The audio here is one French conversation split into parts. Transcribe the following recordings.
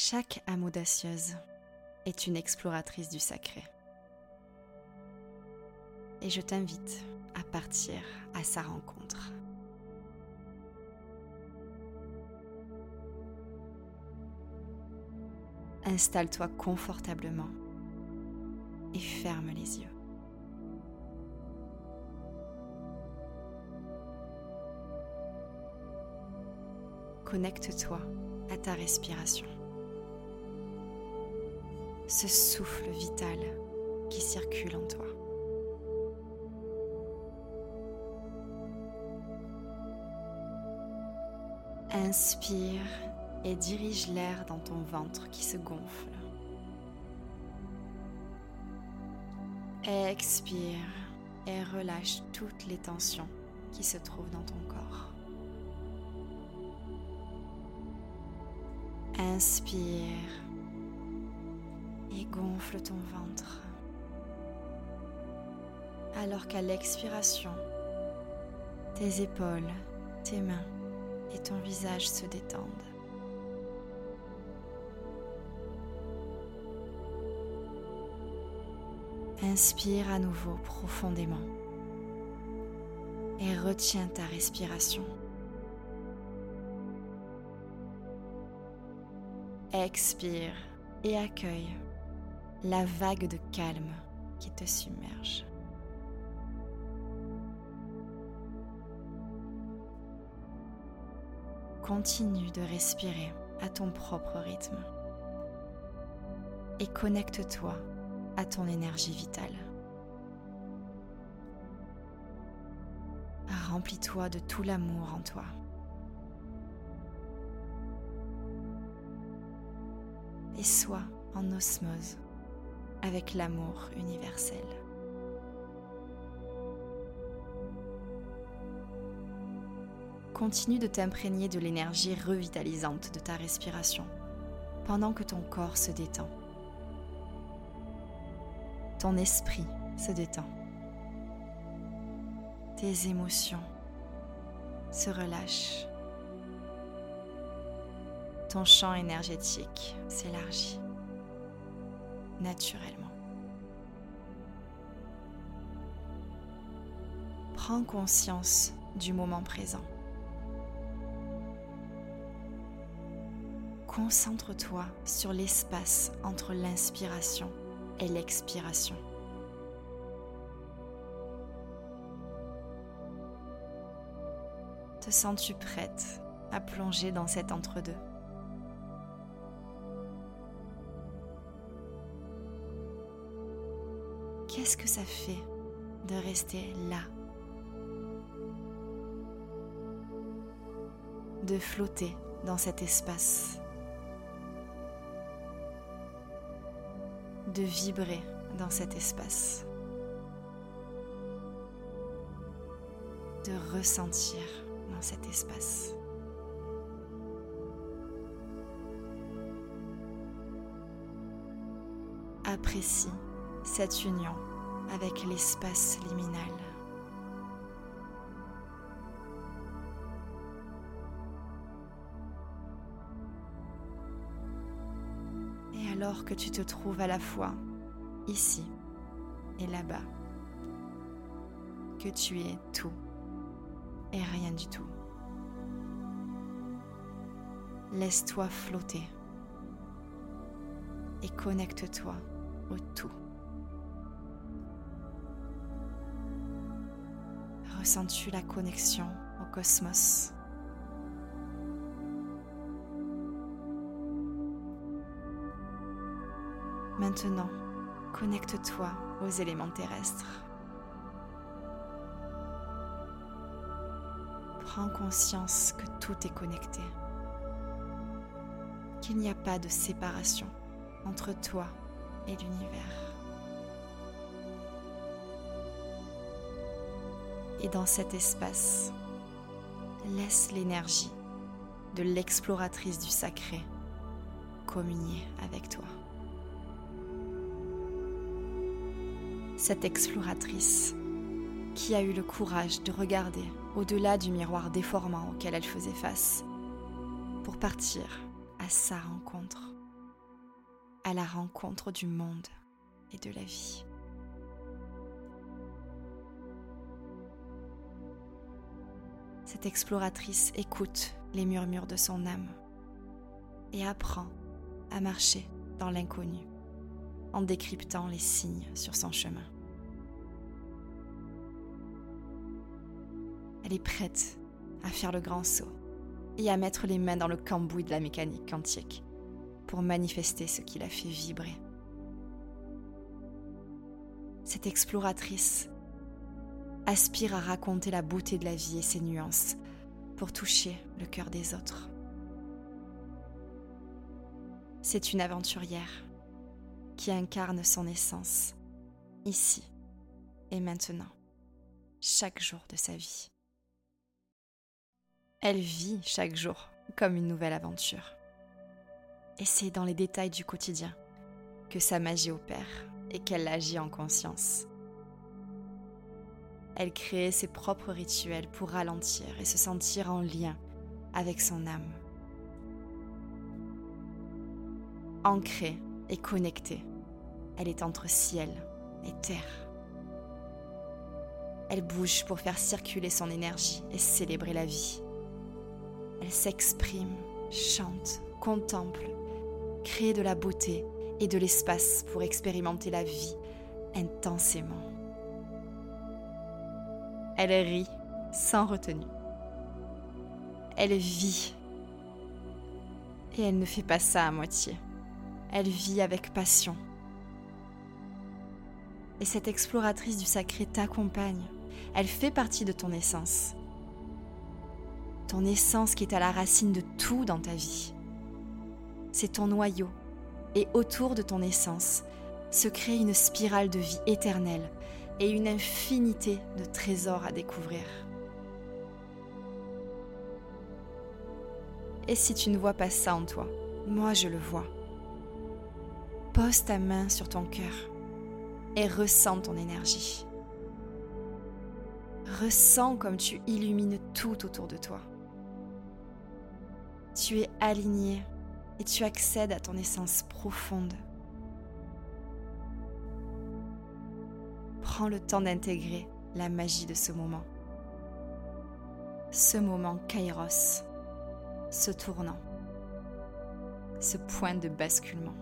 Chaque âme audacieuse est une exploratrice du sacré. Et je t'invite à partir à sa rencontre. Installe-toi confortablement et ferme les yeux. Connecte-toi à ta respiration. Ce souffle vital qui circule en toi. Inspire et dirige l'air dans ton ventre qui se gonfle. Expire et relâche toutes les tensions qui se trouvent dans ton corps. Inspire gonfle ton ventre. Alors qu'à l'expiration, tes épaules, tes mains et ton visage se détendent. Inspire à nouveau profondément et retiens ta respiration. Expire et accueille la vague de calme qui te submerge. Continue de respirer à ton propre rythme et connecte-toi à ton énergie vitale. Remplis-toi de tout l'amour en toi. Et sois en osmose avec l'amour universel. Continue de t'imprégner de l'énergie revitalisante de ta respiration pendant que ton corps se détend. Ton esprit se détend. Tes émotions se relâchent. Ton champ énergétique s'élargit naturellement. Prends conscience du moment présent. Concentre-toi sur l'espace entre l'inspiration et l'expiration. Te sens-tu prête à plonger dans cet entre-deux? Qu'est-ce que ça fait de rester là? De flotter dans cet espace. De vibrer dans cet espace, de ressentir dans cet espace. Apprécie cette union avec l'espace liminal. alors que tu te trouves à la fois ici et là-bas, que tu es tout et rien du tout. Laisse-toi flotter et connecte-toi au tout. Ressens-tu la connexion au cosmos? Maintenant, connecte-toi aux éléments terrestres. Prends conscience que tout est connecté, qu'il n'y a pas de séparation entre toi et l'univers. Et dans cet espace, laisse l'énergie de l'exploratrice du sacré communier avec toi. cette exploratrice qui a eu le courage de regarder au-delà du miroir déformant auquel elle faisait face pour partir à sa rencontre. à la rencontre du monde et de la vie. Cette exploratrice écoute les murmures de son âme et apprend à marcher dans l'inconnu en décryptant les signes sur son chemin. Elle est prête à faire le grand saut et à mettre les mains dans le cambouis de la mécanique quantique pour manifester ce qui la fait vibrer. Cette exploratrice aspire à raconter la beauté de la vie et ses nuances pour toucher le cœur des autres. C'est une aventurière qui incarne son essence, ici et maintenant, chaque jour de sa vie. Elle vit chaque jour comme une nouvelle aventure. Et c'est dans les détails du quotidien que sa magie opère et qu'elle agit en conscience. Elle crée ses propres rituels pour ralentir et se sentir en lien avec son âme. Ancrée et connectée, elle est entre ciel et terre. Elle bouge pour faire circuler son énergie et célébrer la vie. Elle s'exprime, chante, contemple, crée de la beauté et de l'espace pour expérimenter la vie intensément. Elle rit sans retenue. Elle vit. Et elle ne fait pas ça à moitié. Elle vit avec passion. Et cette exploratrice du sacré t'accompagne. Elle fait partie de ton essence ton essence qui est à la racine de tout dans ta vie. C'est ton noyau, et autour de ton essence se crée une spirale de vie éternelle et une infinité de trésors à découvrir. Et si tu ne vois pas ça en toi, moi je le vois. Pose ta main sur ton cœur et ressens ton énergie. Ressens comme tu illumines tout autour de toi tu es aligné et tu accèdes à ton essence profonde. Prends le temps d'intégrer la magie de ce moment. Ce moment kairos, ce tournant, ce point de basculement.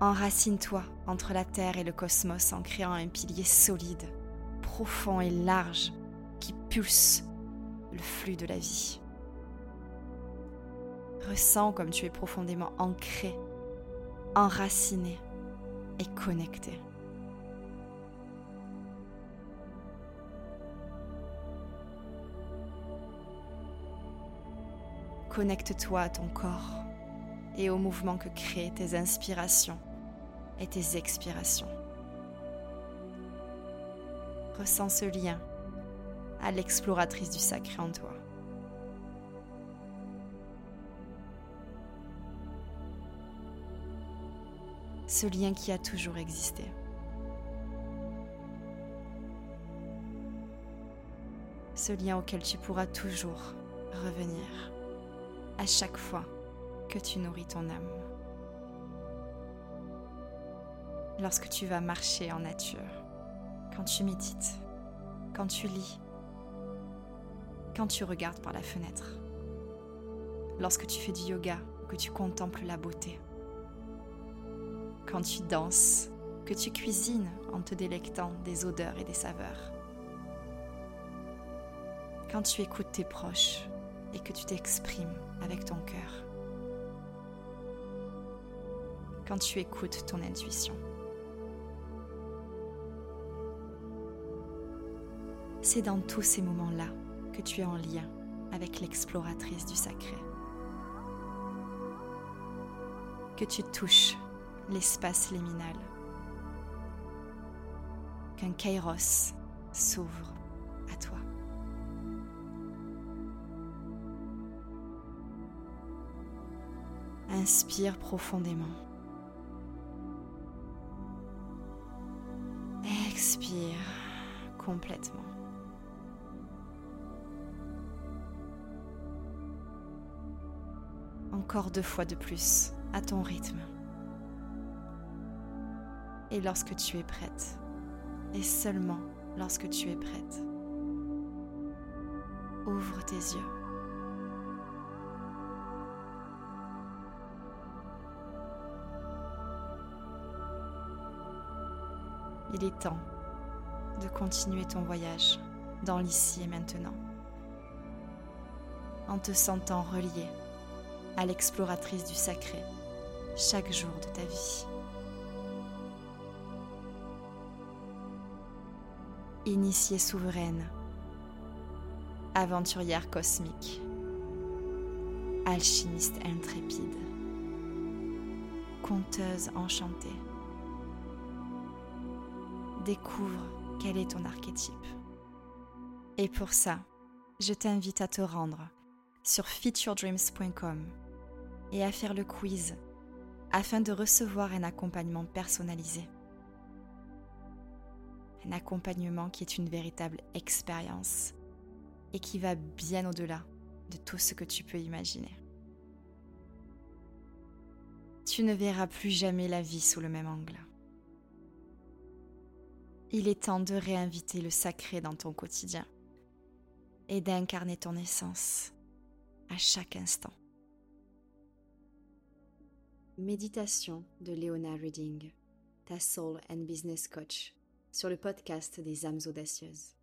Enracine-toi entre la Terre et le cosmos en créant un pilier solide, profond et large qui pulse le flux de la vie. Ressens comme tu es profondément ancré, enraciné et connecté. Connecte-toi à ton corps et au mouvement que créent tes inspirations et tes expirations. Ressens ce lien à l'exploratrice du sacré en toi. Ce lien qui a toujours existé. Ce lien auquel tu pourras toujours revenir à chaque fois que tu nourris ton âme. Lorsque tu vas marcher en nature, quand tu médites, quand tu lis, quand tu regardes par la fenêtre, lorsque tu fais du yoga, que tu contemples la beauté, quand tu danses, que tu cuisines en te délectant des odeurs et des saveurs, quand tu écoutes tes proches et que tu t'exprimes avec ton cœur, quand tu écoutes ton intuition. C'est dans tous ces moments-là que tu es en lien avec l'exploratrice du sacré. Que tu touches l'espace liminal. Qu'un kairos s'ouvre à toi. Inspire profondément. Expire complètement. encore deux fois de plus, à ton rythme. Et lorsque tu es prête, et seulement lorsque tu es prête, ouvre tes yeux. Il est temps de continuer ton voyage dans l'ici et maintenant, en te sentant reliée à l'exploratrice du sacré chaque jour de ta vie. Initiée souveraine, aventurière cosmique, alchimiste intrépide, conteuse enchantée. Découvre quel est ton archétype. Et pour ça, je t'invite à te rendre sur featuredreams.com et à faire le quiz afin de recevoir un accompagnement personnalisé. Un accompagnement qui est une véritable expérience et qui va bien au-delà de tout ce que tu peux imaginer. Tu ne verras plus jamais la vie sous le même angle. Il est temps de réinviter le sacré dans ton quotidien et d'incarner ton essence à chaque instant. Méditation de Leona Reading, ta soul and business coach, sur le podcast des âmes audacieuses.